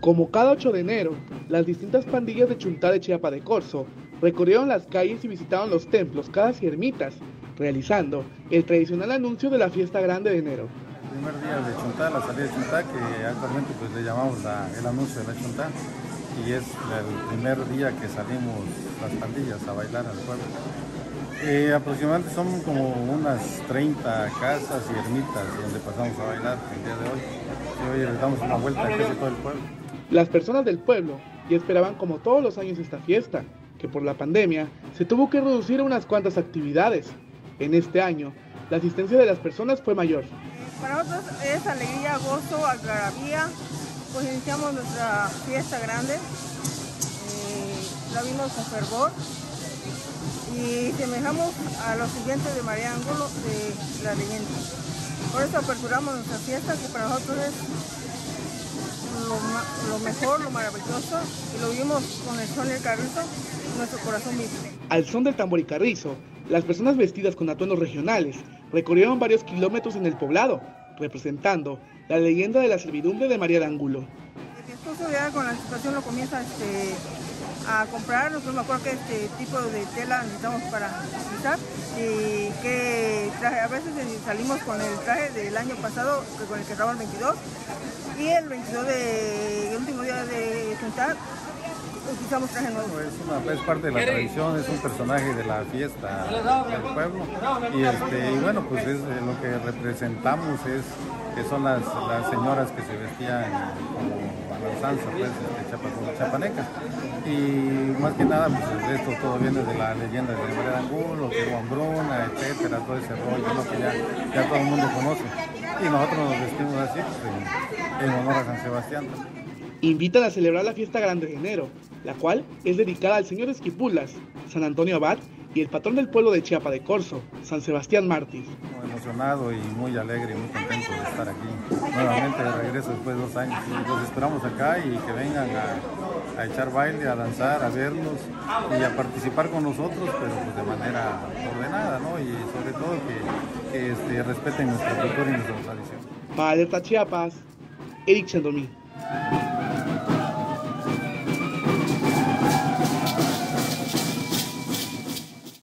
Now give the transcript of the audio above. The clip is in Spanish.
Como cada 8 de enero, las distintas pandillas de Chuntá de Chiapa de Corzo recorrieron las calles y visitaron los templos, casas y ermitas, realizando el tradicional anuncio de la fiesta grande de enero. El primer día de Chuntá, la salida de Chuntá, que actualmente pues, le llamamos el anuncio de la Chuntá, y es el primer día que salimos las pandillas a bailar al pueblo. Eh, aproximadamente son como unas 30 casas y ermitas donde pasamos a bailar el día de hoy. Y hoy les damos una vuelta a casi todo el pueblo. Las personas del pueblo ya esperaban como todos los años esta fiesta, que por la pandemia se tuvo que reducir a unas cuantas actividades. En este año, la asistencia de las personas fue mayor. Para nosotros es alegría, gozo, algarabía, pues iniciamos nuestra fiesta grande, eh, la vimos con fervor y semejamos a los siguientes de María Ángulo de la leyenda. Por eso aperturamos nuestra fiesta que para nosotros es mejor, lo maravilloso, y lo vimos con el son y el carrizo, nuestro corazón vive. Al son del tambor y carrizo, las personas vestidas con atuendos regionales recorrieron varios kilómetros en el poblado, representando la leyenda de la servidumbre de María de Angulo. Mi esposo ya con la situación lo comienza este, a comprar, nosotros me acuerdo que este tipo de tela necesitamos para utilizar y que traje, a veces salimos con el traje del año pasado, con el que estaba el 22, y el 22 de último día de juntar utilizamos traje nuevo. Es, una, es parte de la tradición, es un personaje de la fiesta del pueblo y, este, y bueno, pues es, eh, lo que representamos es que son las, las señoras que se vestían como a la pues, este, como chapanecas. Y más que nada, pues esto todo viene de la leyenda de de Angulo, de Juan Bruna, todo ese rollo, que ya, ya todo el mundo conoce. Y nosotros nos vestimos así, pues, en, honor a San Sebastián. Invitan a celebrar la fiesta grande de enero, la cual es dedicada al señor Esquipulas, San Antonio Abad y el patrón del pueblo de Chiapa de Corzo, San Sebastián Mártir. Muy emocionado y muy alegre y muy contento de estar aquí. Nuevamente de regreso después de dos años. Los esperamos acá y que vengan a, echar baile, a danzar, a vernos y a participar con nosotros, pero pues de manera ordenada, ¿no? Y sobre todo que, este, respeten nuestra cultura y nuestra tradición. Para Alerta Chiapas, Eric Chandomí.